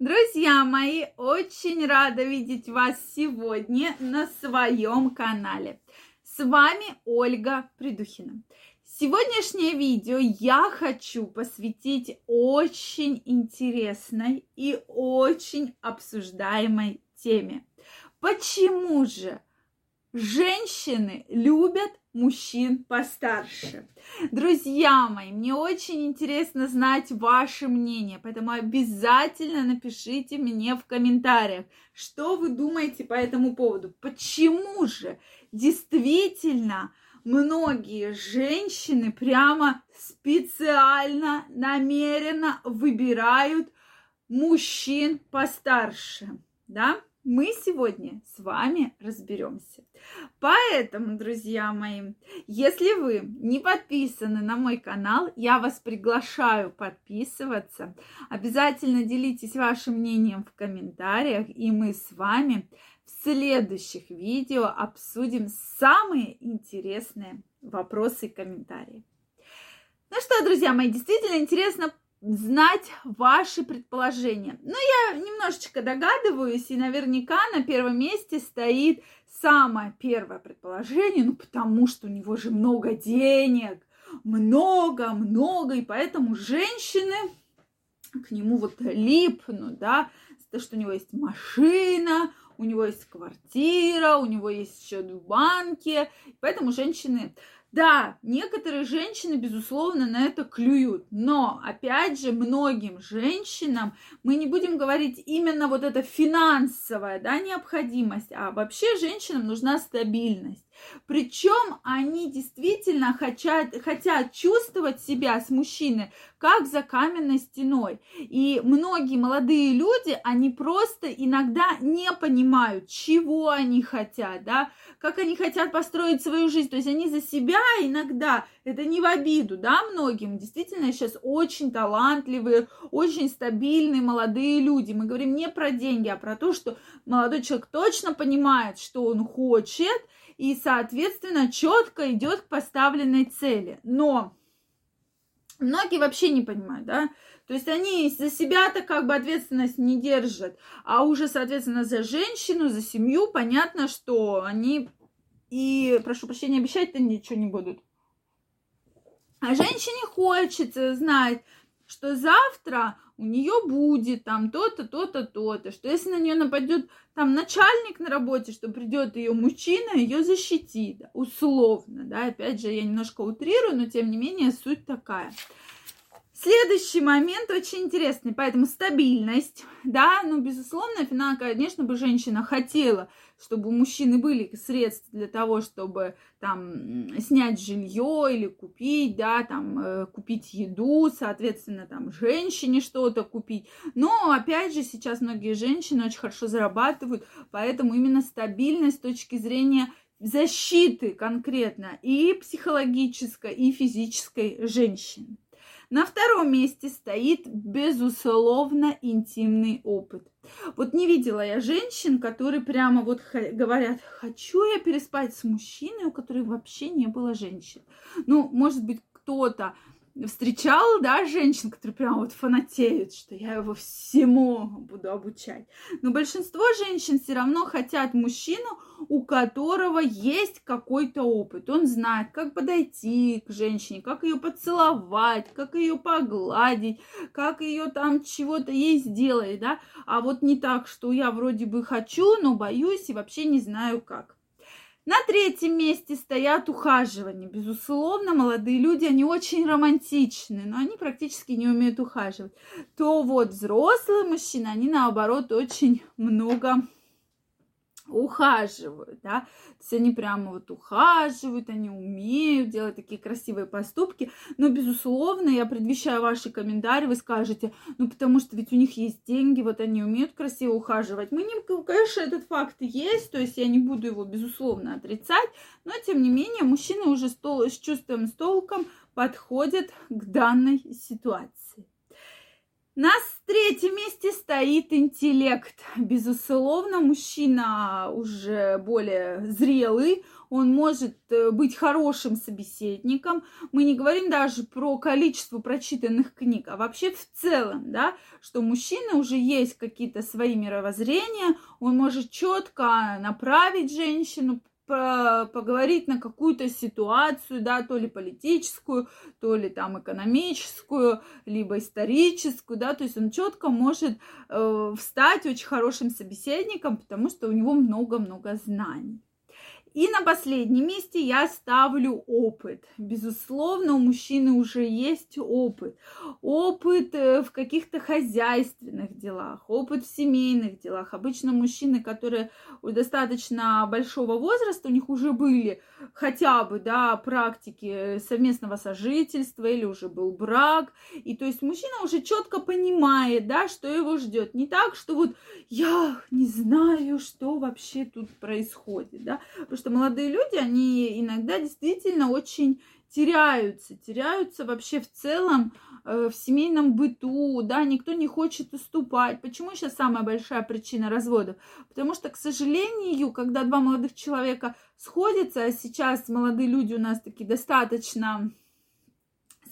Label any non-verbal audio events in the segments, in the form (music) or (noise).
Друзья мои, очень рада видеть вас сегодня на своем канале. С вами Ольга Придухина. Сегодняшнее видео я хочу посвятить очень интересной и очень обсуждаемой теме. Почему же женщины любят мужчин постарше. Друзья мои, мне очень интересно знать ваше мнение, поэтому обязательно напишите мне в комментариях, что вы думаете по этому поводу. Почему же действительно многие женщины прямо специально, намеренно выбирают мужчин постарше, да? Мы сегодня с вами разберемся. Поэтому, друзья мои, если вы не подписаны на мой канал, я вас приглашаю подписываться. Обязательно делитесь вашим мнением в комментариях, и мы с вами в следующих видео обсудим самые интересные вопросы и комментарии. Ну что, друзья мои, действительно интересно знать ваши предположения. Но я немножечко догадываюсь, и наверняка на первом месте стоит самое первое предположение, ну потому что у него же много денег, много-много, и поэтому женщины к нему вот липнут, да, то, что у него есть машина, у него есть квартира, у него есть счет в банке, поэтому женщины да, некоторые женщины, безусловно, на это клюют, но, опять же, многим женщинам мы не будем говорить именно вот эта финансовая да, необходимость, а вообще женщинам нужна стабильность. Причем они действительно хотят, хотят чувствовать себя с мужчиной как за каменной стеной. И многие молодые люди, они просто иногда не понимают, чего они хотят, да, как они хотят построить свою жизнь. То есть они за себя иногда, это не в обиду, да, многим. Действительно, сейчас очень талантливые, очень стабильные молодые люди. Мы говорим не про деньги, а про то, что молодой человек точно понимает, что он хочет, и, соответственно, четко идет к поставленной цели. Но многие вообще не понимают, да, то есть они за себя-то как бы ответственность не держат, а уже, соответственно, за женщину, за семью понятно, что они и, прошу прощения, обещать-то ничего не будут. А женщине хочется знать, что завтра у нее будет там то-то, то-то, то-то, что если на нее нападет там начальник на работе, что придет ее мужчина, ее защитит, условно, да, опять же, я немножко утрирую, но тем не менее суть такая. Следующий момент очень интересный, поэтому стабильность, да, ну, безусловно, финал, конечно бы женщина хотела, чтобы у мужчины были средства для того, чтобы там снять жилье или купить, да, там э, купить еду, соответственно, там женщине что-то купить. Но, опять же, сейчас многие женщины очень хорошо зарабатывают, поэтому именно стабильность с точки зрения защиты конкретно и психологической, и физической женщины. На втором месте стоит, безусловно, интимный опыт. Вот не видела я женщин, которые прямо вот говорят, хочу я переспать с мужчиной, у которой вообще не было женщин. Ну, может быть, кто-то встречала, да, женщин, которые прям вот фанатеют, что я его всему буду обучать. Но большинство женщин все равно хотят мужчину, у которого есть какой-то опыт. Он знает, как подойти к женщине, как ее поцеловать, как ее погладить, как ее там чего-то ей сделать, да. А вот не так, что я вроде бы хочу, но боюсь и вообще не знаю как. На третьем месте стоят ухаживания. Безусловно, молодые люди, они очень романтичны, но они практически не умеют ухаживать. То вот взрослые мужчины, они наоборот очень много ухаживают, да, то есть они прямо вот ухаживают, они умеют делать такие красивые поступки, но, безусловно, я предвещаю ваши комментарии, вы скажете, ну, потому что ведь у них есть деньги, вот они умеют красиво ухаживать. Мы не, конечно, этот факт есть, то есть я не буду его, безусловно, отрицать, но, тем не менее, мужчины уже с, тол- с чувством, с толком подходят к данной ситуации. На третьем месте стоит интеллект. Безусловно, мужчина уже более зрелый, он может э, быть хорошим собеседником. Мы не говорим даже про количество прочитанных книг, а вообще в целом, да, что у мужчины уже есть какие-то свои мировоззрения, он может четко направить женщину, поговорить на какую-то ситуацию, да, то ли политическую, то ли там экономическую, либо историческую, да, то есть он четко может э, встать очень хорошим собеседником, потому что у него много-много знаний. И на последнем месте я ставлю опыт. Безусловно, у мужчины уже есть опыт. Опыт э, в каких-то хозяйственных делах, опыт в семейных делах. Обычно мужчины, которые достаточно большого возраста, у них уже были хотя бы, да, практики совместного сожительства или уже был брак. И то есть мужчина уже четко понимает, да, что его ждет. Не так, что вот я не знаю, что вообще тут происходит, да, что молодые люди, они иногда действительно очень теряются, теряются вообще в целом э, в семейном быту, да, никто не хочет уступать. Почему сейчас самая большая причина разводов? Потому что, к сожалению, когда два молодых человека сходятся, а сейчас молодые люди у нас такие достаточно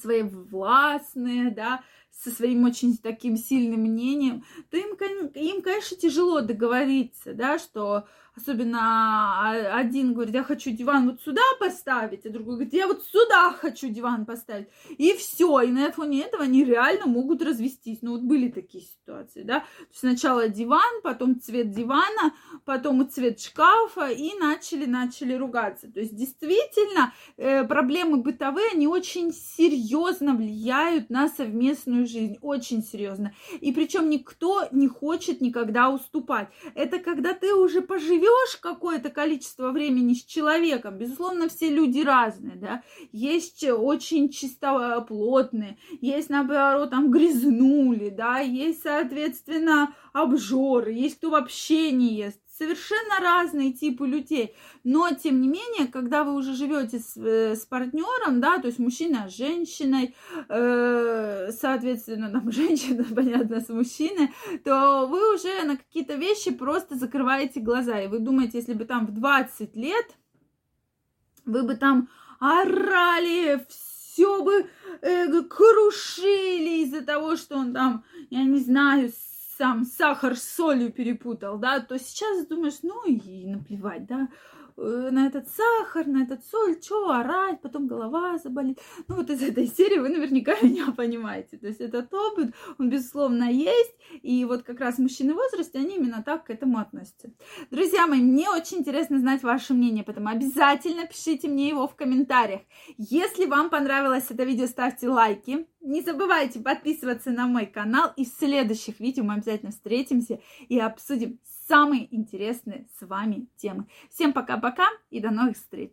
своевластные, да, со своим очень таким сильным мнением, то им, им, конечно, тяжело договориться, да, что Особенно а, один говорит, я хочу диван вот сюда поставить, а другой говорит, я вот сюда хочу диван поставить. И все. И на фоне этого они реально могут развестись. Ну вот были такие ситуации, да. Сначала диван, потом цвет дивана, потом цвет шкафа, и начали, начали ругаться. То есть действительно э, проблемы бытовые, они очень серьезно влияют на совместную жизнь. Очень серьезно. И причем никто не хочет никогда уступать. Это когда ты уже поживешь живешь какое-то количество времени с человеком, безусловно, все люди разные, да, есть очень чистоплотные, есть, наоборот, там грязнули, да, есть, соответственно, обжоры, есть кто вообще не ест, совершенно разные типы людей. Но, тем не менее, когда вы уже живете с, э, с партнером, да, то есть мужчина с женщиной, э, соответственно, там (laughs) женщина, понятно, с мужчиной, то вы уже на какие-то вещи просто закрываете глаза. И вы думаете, если бы там в 20 лет вы бы там орали, все бы э, крушили из-за того, что он там, я не знаю, сам сахар с солью перепутал, да, то сейчас думаешь, ну и наплевать, да, Э, на этот сахар, на этот соль, что орать, потом голова заболит. Ну, вот из этой серии вы наверняка (laughs) меня понимаете. То есть этот опыт, он, безусловно, есть. И вот как раз мужчины в возрасте, они именно так к этому относятся. Друзья мои, мне очень интересно знать ваше мнение, поэтому обязательно пишите мне его в комментариях. Если вам понравилось это видео, ставьте лайки. Не забывайте подписываться на мой канал. И в следующих видео мы обязательно встретимся и обсудим самые интересные с вами темы. Всем пока-пока и до новых встреч!